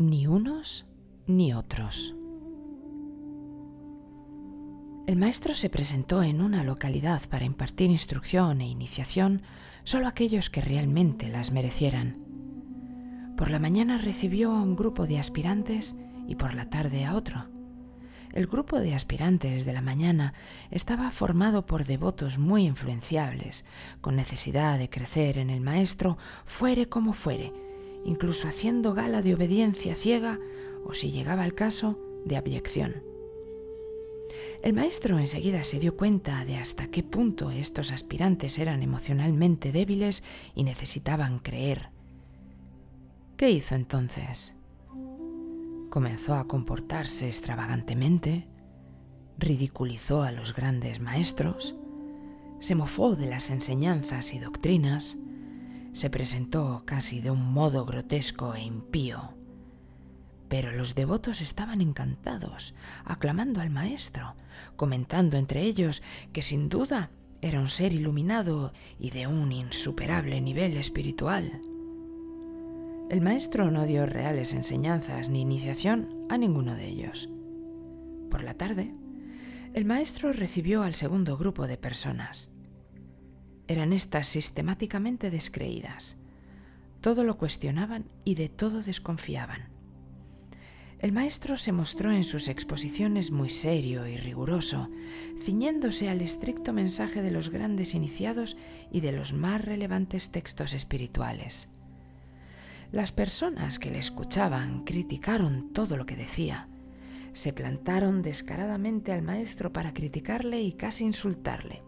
ni unos ni otros. El maestro se presentó en una localidad para impartir instrucción e iniciación solo a aquellos que realmente las merecieran. Por la mañana recibió a un grupo de aspirantes y por la tarde a otro. El grupo de aspirantes de la mañana estaba formado por devotos muy influenciables, con necesidad de crecer en el maestro fuere como fuere, incluso haciendo gala de obediencia ciega o, si llegaba el caso, de abyección. El maestro enseguida se dio cuenta de hasta qué punto estos aspirantes eran emocionalmente débiles y necesitaban creer. ¿Qué hizo entonces? Comenzó a comportarse extravagantemente, ridiculizó a los grandes maestros, se mofó de las enseñanzas y doctrinas, se presentó casi de un modo grotesco e impío. Pero los devotos estaban encantados, aclamando al maestro, comentando entre ellos que sin duda era un ser iluminado y de un insuperable nivel espiritual. El maestro no dio reales enseñanzas ni iniciación a ninguno de ellos. Por la tarde, el maestro recibió al segundo grupo de personas. Eran éstas sistemáticamente descreídas. Todo lo cuestionaban y de todo desconfiaban. El maestro se mostró en sus exposiciones muy serio y riguroso, ciñéndose al estricto mensaje de los grandes iniciados y de los más relevantes textos espirituales. Las personas que le escuchaban criticaron todo lo que decía. Se plantaron descaradamente al maestro para criticarle y casi insultarle,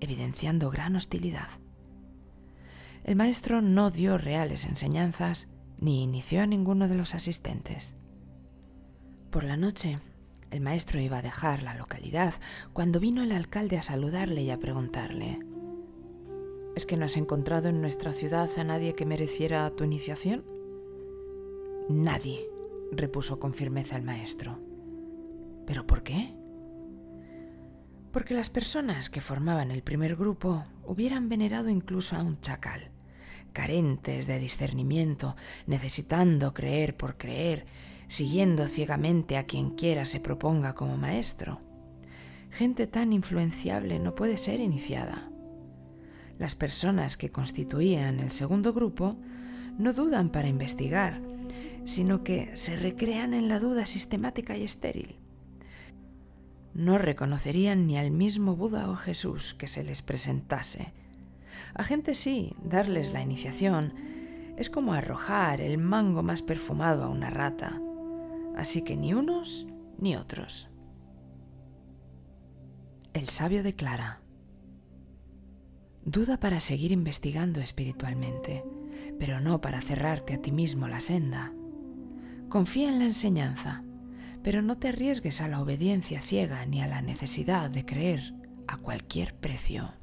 evidenciando gran hostilidad. El maestro no dio reales enseñanzas ni inició a ninguno de los asistentes. Por la noche, el maestro iba a dejar la localidad cuando vino el alcalde a saludarle y a preguntarle ¿Es que no has encontrado en nuestra ciudad a nadie que mereciera tu iniciación? Nadie, repuso con firmeza el maestro. ¿Pero por qué? Porque las personas que formaban el primer grupo hubieran venerado incluso a un chacal, carentes de discernimiento, necesitando creer por creer, siguiendo ciegamente a quien quiera se proponga como maestro. Gente tan influenciable no puede ser iniciada. Las personas que constituían el segundo grupo no dudan para investigar, sino que se recrean en la duda sistemática y estéril. No reconocerían ni al mismo Buda o Jesús que se les presentase. A gente sí, darles la iniciación es como arrojar el mango más perfumado a una rata así que ni unos ni otros. El sabio declara, duda para seguir investigando espiritualmente, pero no para cerrarte a ti mismo la senda. Confía en la enseñanza, pero no te arriesgues a la obediencia ciega ni a la necesidad de creer a cualquier precio.